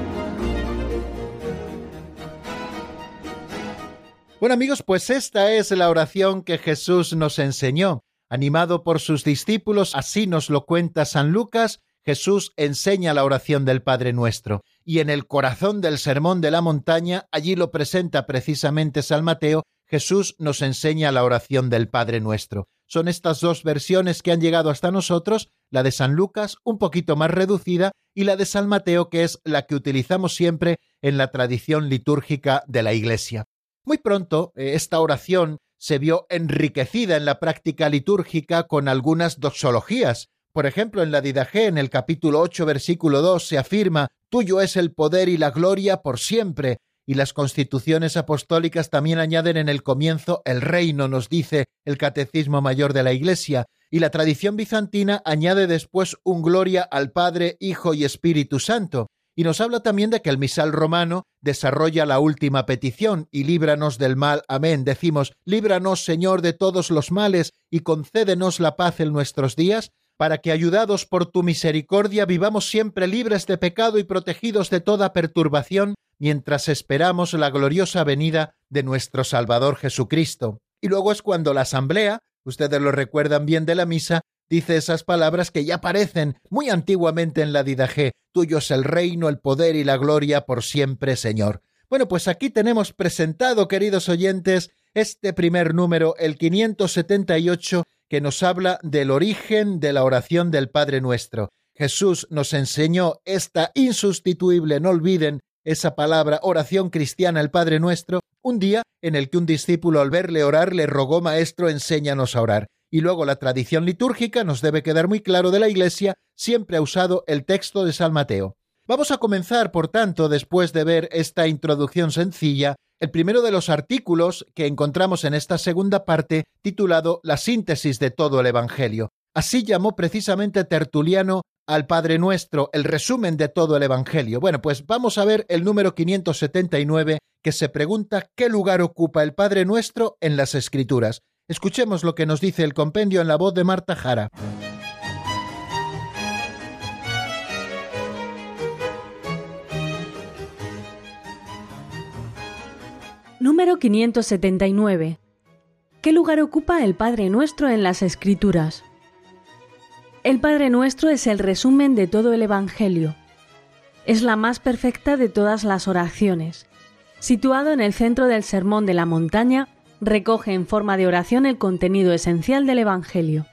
Bueno amigos, pues esta es la oración que Jesús nos enseñó. Animado por sus discípulos, así nos lo cuenta San Lucas, Jesús enseña la oración del Padre Nuestro. Y en el corazón del Sermón de la Montaña, allí lo presenta precisamente San Mateo, Jesús nos enseña la oración del Padre Nuestro. son estas dos versiones que han llegado hasta nosotros, la de San Lucas, un poquito más reducida, y la de San Mateo, que es la que utilizamos siempre en la tradición litúrgica de la Iglesia. Muy pronto, eh, esta oración se vio enriquecida en la práctica litúrgica con algunas doxologías. Por ejemplo, en la Didaje, en el capítulo 8, versículo 2, se afirma Tuyo es el poder y la gloria por siempre, y las constituciones apostólicas también añaden en el comienzo el reino, nos dice el Catecismo Mayor de la Iglesia, y la tradición bizantina añade después un gloria al Padre, Hijo y Espíritu Santo, y nos habla también de que el misal romano desarrolla la última petición, y líbranos del mal, amén. Decimos, líbranos, Señor, de todos los males, y concédenos la paz en nuestros días, para que, ayudados por tu misericordia, vivamos siempre libres de pecado y protegidos de toda perturbación, mientras esperamos la gloriosa venida de nuestro Salvador Jesucristo. Y luego es cuando la asamblea, ustedes lo recuerdan bien de la misa, dice esas palabras que ya aparecen muy antiguamente en la Didaje, tuyo es el reino, el poder y la gloria por siempre, Señor. Bueno, pues aquí tenemos presentado, queridos oyentes, este primer número, el 578, que nos habla del origen de la oración del Padre Nuestro. Jesús nos enseñó esta insustituible, no olviden, esa palabra oración cristiana el Padre Nuestro, un día en el que un discípulo al verle orar le rogó Maestro, enséñanos a orar. Y luego la tradición litúrgica nos debe quedar muy claro de la Iglesia, siempre ha usado el texto de San Mateo. Vamos a comenzar, por tanto, después de ver esta introducción sencilla, el primero de los artículos que encontramos en esta segunda parte, titulado La síntesis de todo el Evangelio. Así llamó precisamente Tertuliano al Padre Nuestro, el resumen de todo el Evangelio. Bueno, pues vamos a ver el número 579 que se pregunta qué lugar ocupa el Padre Nuestro en las Escrituras. Escuchemos lo que nos dice el compendio en la voz de Marta Jara. Número 579. ¿Qué lugar ocupa el Padre Nuestro en las Escrituras? El Padre Nuestro es el resumen de todo el Evangelio. Es la más perfecta de todas las oraciones. Situado en el centro del Sermón de la Montaña, recoge en forma de oración el contenido esencial del Evangelio.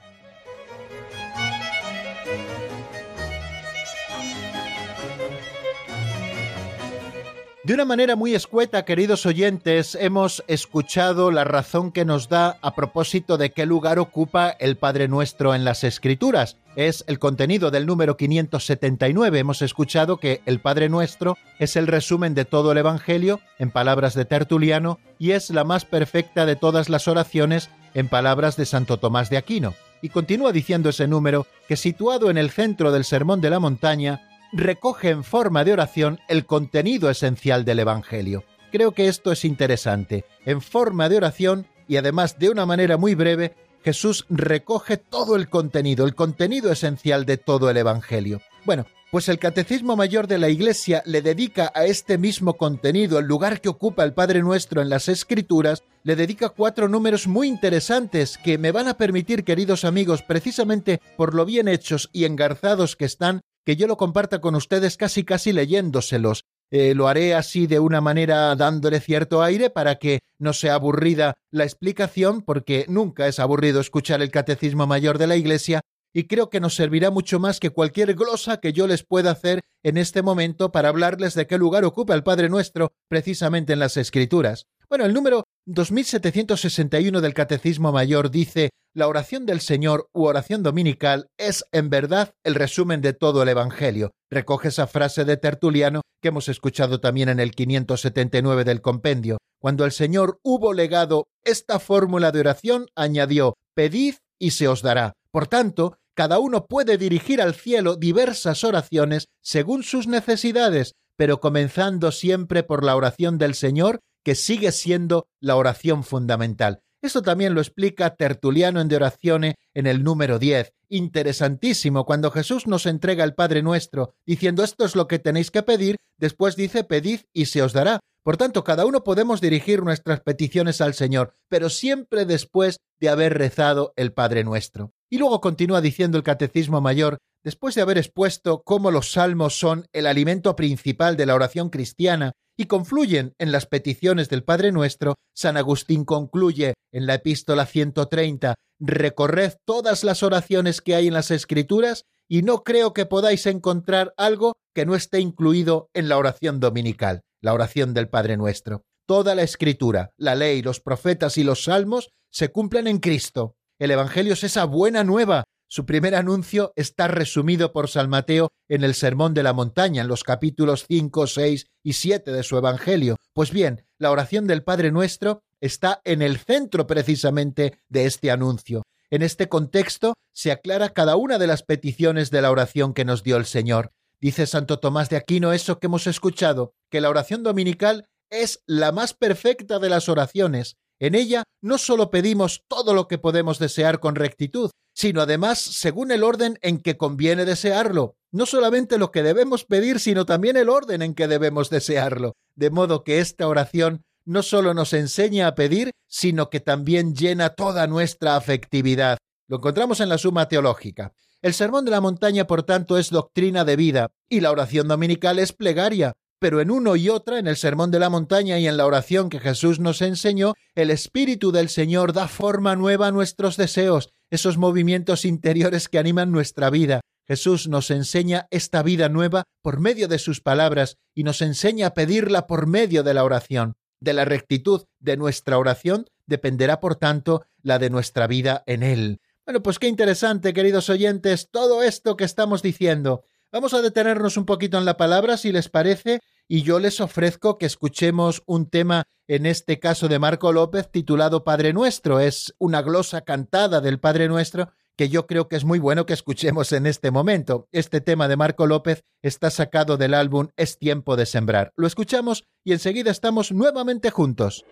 De una manera muy escueta, queridos oyentes, hemos escuchado la razón que nos da a propósito de qué lugar ocupa el Padre Nuestro en las Escrituras. Es el contenido del número 579. Hemos escuchado que el Padre Nuestro es el resumen de todo el Evangelio, en palabras de Tertuliano, y es la más perfecta de todas las oraciones, en palabras de Santo Tomás de Aquino. Y continúa diciendo ese número que situado en el centro del Sermón de la Montaña, recoge en forma de oración el contenido esencial del Evangelio. Creo que esto es interesante. En forma de oración y además de una manera muy breve, Jesús recoge todo el contenido, el contenido esencial de todo el Evangelio. Bueno, pues el Catecismo Mayor de la Iglesia le dedica a este mismo contenido, el lugar que ocupa el Padre Nuestro en las Escrituras, le dedica cuatro números muy interesantes que me van a permitir, queridos amigos, precisamente por lo bien hechos y engarzados que están, que yo lo comparta con ustedes casi casi leyéndoselos. Eh, lo haré así de una manera dándole cierto aire para que no sea aburrida la explicación, porque nunca es aburrido escuchar el Catecismo Mayor de la Iglesia, y creo que nos servirá mucho más que cualquier glosa que yo les pueda hacer en este momento para hablarles de qué lugar ocupa el Padre Nuestro precisamente en las Escrituras. Bueno, el número 2761 del Catecismo Mayor dice, la oración del Señor u oración dominical es en verdad el resumen de todo el Evangelio. Recoge esa frase de Tertuliano que hemos escuchado también en el 579 del compendio. Cuando el Señor hubo legado esta fórmula de oración, añadió, pedid y se os dará. Por tanto, cada uno puede dirigir al cielo diversas oraciones según sus necesidades, pero comenzando siempre por la oración del Señor, que sigue siendo la oración fundamental. Esto también lo explica Tertuliano en De Orazione en el número 10. Interesantísimo, cuando Jesús nos entrega el Padre Nuestro, diciendo esto es lo que tenéis que pedir, después dice pedid y se os dará. Por tanto, cada uno podemos dirigir nuestras peticiones al Señor, pero siempre después de haber rezado el Padre Nuestro. Y luego continúa diciendo el Catecismo Mayor, después de haber expuesto cómo los salmos son el alimento principal de la oración cristiana y confluyen en las peticiones del Padre Nuestro, San Agustín concluye en la epístola 130, recorred todas las oraciones que hay en las Escrituras y no creo que podáis encontrar algo que no esté incluido en la oración dominical, la oración del Padre Nuestro. Toda la Escritura, la ley, los profetas y los salmos se cumplen en Cristo. El Evangelio es esa buena nueva su primer anuncio está resumido por San Mateo en el Sermón de la Montaña, en los capítulos 5, 6 y 7 de su Evangelio. Pues bien, la oración del Padre Nuestro está en el centro precisamente de este anuncio. En este contexto se aclara cada una de las peticiones de la oración que nos dio el Señor. Dice Santo Tomás de Aquino eso que hemos escuchado, que la oración dominical es la más perfecta de las oraciones. En ella no solo pedimos todo lo que podemos desear con rectitud, sino además según el orden en que conviene desearlo. No solamente lo que debemos pedir, sino también el orden en que debemos desearlo. De modo que esta oración no solo nos enseña a pedir, sino que también llena toda nuestra afectividad. Lo encontramos en la Suma Teológica. El Sermón de la Montaña, por tanto, es doctrina de vida, y la oración dominical es plegaria, pero en uno y otra, en el Sermón de la Montaña y en la oración que Jesús nos enseñó, el Espíritu del Señor da forma nueva a nuestros deseos esos movimientos interiores que animan nuestra vida. Jesús nos enseña esta vida nueva por medio de sus palabras y nos enseña a pedirla por medio de la oración. De la rectitud de nuestra oración dependerá, por tanto, la de nuestra vida en Él. Bueno, pues qué interesante, queridos oyentes, todo esto que estamos diciendo. Vamos a detenernos un poquito en la palabra, si les parece, y yo les ofrezco que escuchemos un tema, en este caso de Marco López, titulado Padre Nuestro. Es una glosa cantada del Padre Nuestro que yo creo que es muy bueno que escuchemos en este momento. Este tema de Marco López está sacado del álbum Es tiempo de sembrar. Lo escuchamos y enseguida estamos nuevamente juntos.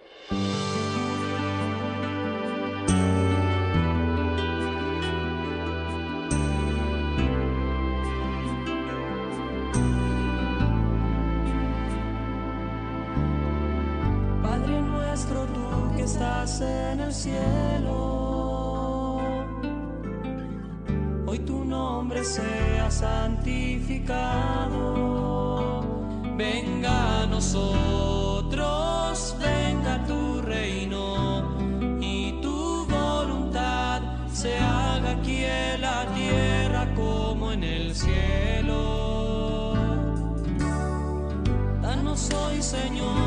En el cielo. Hoy tu nombre sea santificado. Venga a nosotros, venga tu reino y tu voluntad se haga aquí en la tierra como en el cielo. Danos hoy, Señor,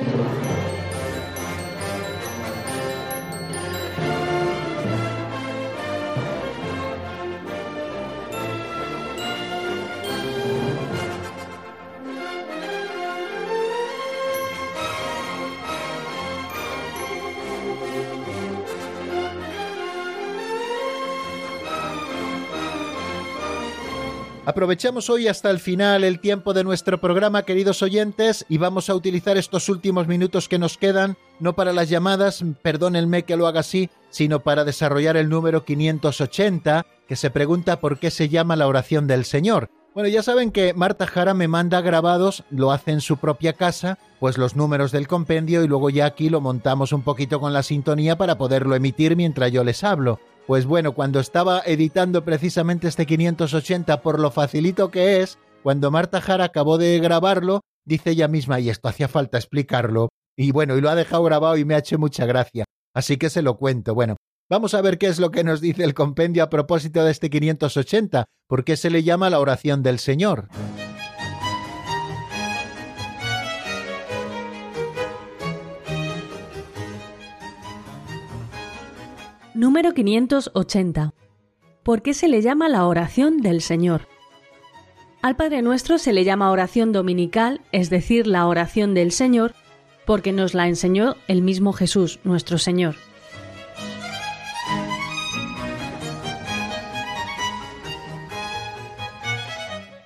Aprovechamos hoy hasta el final el tiempo de nuestro programa, queridos oyentes, y vamos a utilizar estos últimos minutos que nos quedan, no para las llamadas, perdónenme que lo haga así, sino para desarrollar el número 580, que se pregunta por qué se llama la oración del Señor. Bueno, ya saben que Marta Jara me manda grabados, lo hace en su propia casa, pues los números del compendio y luego ya aquí lo montamos un poquito con la sintonía para poderlo emitir mientras yo les hablo. Pues bueno, cuando estaba editando precisamente este 580 por lo facilito que es, cuando Marta Jara acabó de grabarlo, dice ella misma, y esto hacía falta explicarlo, y bueno, y lo ha dejado grabado y me ha hecho mucha gracia, así que se lo cuento. Bueno, vamos a ver qué es lo que nos dice el compendio a propósito de este 580, por qué se le llama la oración del Señor. Número 580. ¿Por qué se le llama la oración del Señor? Al Padre Nuestro se le llama oración dominical, es decir, la oración del Señor, porque nos la enseñó el mismo Jesús, nuestro Señor.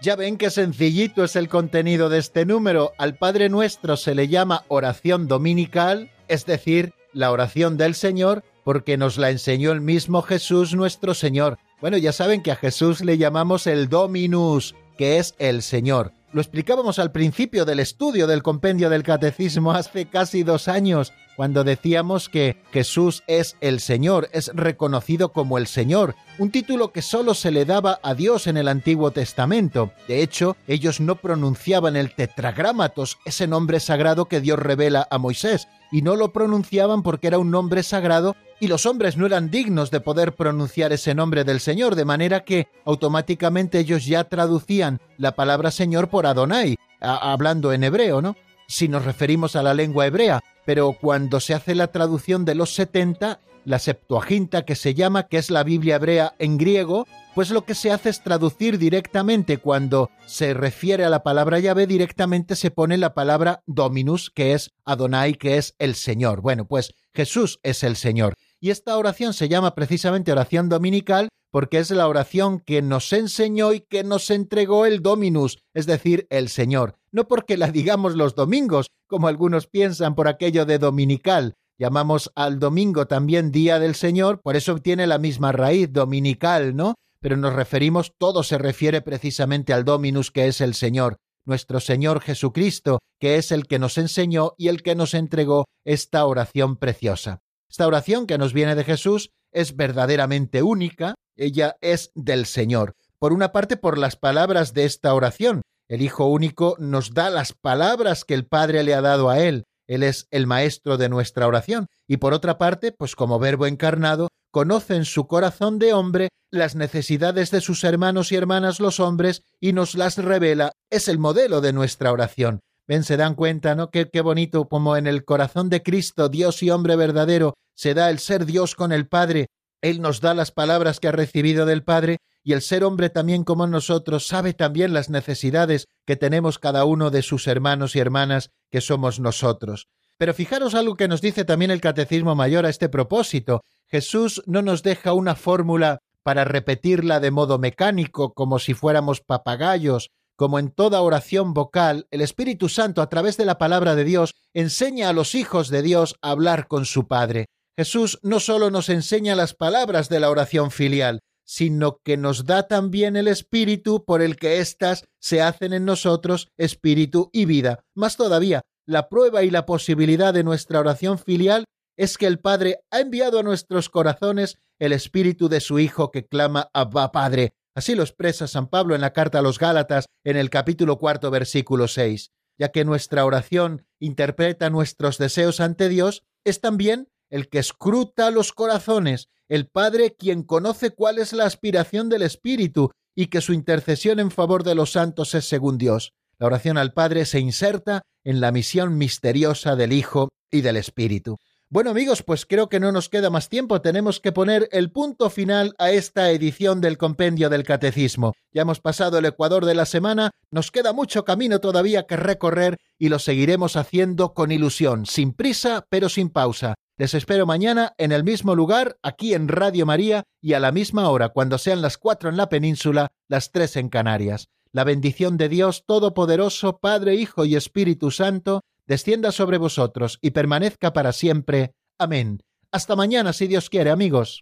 Ya ven qué sencillito es el contenido de este número. Al Padre Nuestro se le llama oración dominical, es decir, la oración del Señor, porque nos la enseñó el mismo Jesús nuestro Señor. Bueno, ya saben que a Jesús le llamamos el Dominus, que es el Señor. Lo explicábamos al principio del estudio del compendio del catecismo hace casi dos años, cuando decíamos que Jesús es el Señor, es reconocido como el Señor, un título que solo se le daba a Dios en el Antiguo Testamento. De hecho, ellos no pronunciaban el tetragramatos, ese nombre sagrado que Dios revela a Moisés, y no lo pronunciaban porque era un nombre sagrado y los hombres no eran dignos de poder pronunciar ese nombre del Señor, de manera que automáticamente ellos ya traducían la palabra Señor por Adonai, hablando en hebreo, ¿no? Si nos referimos a la lengua hebrea, pero cuando se hace la traducción de los 70, la Septuaginta que se llama, que es la Biblia hebrea en griego, pues lo que se hace es traducir directamente cuando se refiere a la palabra llave, directamente se pone la palabra Dominus, que es Adonai, que es el Señor. Bueno, pues Jesús es el Señor. Y esta oración se llama precisamente oración dominical porque es la oración que nos enseñó y que nos entregó el Dominus, es decir, el Señor. No porque la digamos los domingos, como algunos piensan por aquello de dominical. Llamamos al domingo también Día del Señor, por eso tiene la misma raíz, dominical, ¿no? Pero nos referimos, todo se refiere precisamente al Dominus, que es el Señor, nuestro Señor Jesucristo, que es el que nos enseñó y el que nos entregó esta oración preciosa. Esta oración que nos viene de Jesús es verdaderamente única, ella es del Señor. Por una parte, por las palabras de esta oración. El Hijo único nos da las palabras que el Padre le ha dado a Él. Él es el maestro de nuestra oración. Y por otra parte, pues como verbo encarnado, conoce en su corazón de hombre las necesidades de sus hermanos y hermanas los hombres y nos las revela. Es el modelo de nuestra oración. Ven, se dan cuenta, ¿no? Qué, qué bonito como en el corazón de Cristo, Dios y hombre verdadero, se da el ser Dios con el Padre. Él nos da las palabras que ha recibido del Padre y el ser hombre también como nosotros sabe también las necesidades que tenemos cada uno de sus hermanos y hermanas que somos nosotros. Pero fijaros algo que nos dice también el Catecismo Mayor a este propósito. Jesús no nos deja una fórmula para repetirla de modo mecánico como si fuéramos papagayos como en toda oración vocal, el Espíritu Santo a través de la palabra de Dios enseña a los hijos de Dios a hablar con su Padre. Jesús no solo nos enseña las palabras de la oración filial, sino que nos da también el Espíritu por el que éstas se hacen en nosotros espíritu y vida. Más todavía, la prueba y la posibilidad de nuestra oración filial es que el Padre ha enviado a nuestros corazones el Espíritu de su Hijo que clama Abba Padre. Así lo expresa San Pablo en la carta a los Gálatas en el capítulo cuarto versículo seis, ya que nuestra oración interpreta nuestros deseos ante Dios, es también el que escruta los corazones, el Padre quien conoce cuál es la aspiración del Espíritu y que su intercesión en favor de los santos es según Dios. La oración al Padre se inserta en la misión misteriosa del Hijo y del Espíritu. Bueno amigos, pues creo que no nos queda más tiempo, tenemos que poner el punto final a esta edición del Compendio del Catecismo. Ya hemos pasado el Ecuador de la semana, nos queda mucho camino todavía que recorrer y lo seguiremos haciendo con ilusión, sin prisa pero sin pausa. Les espero mañana en el mismo lugar, aquí en Radio María y a la misma hora, cuando sean las cuatro en la península, las tres en Canarias. La bendición de Dios Todopoderoso, Padre, Hijo y Espíritu Santo, descienda sobre vosotros y permanezca para siempre. Amén. Hasta mañana, si Dios quiere, amigos.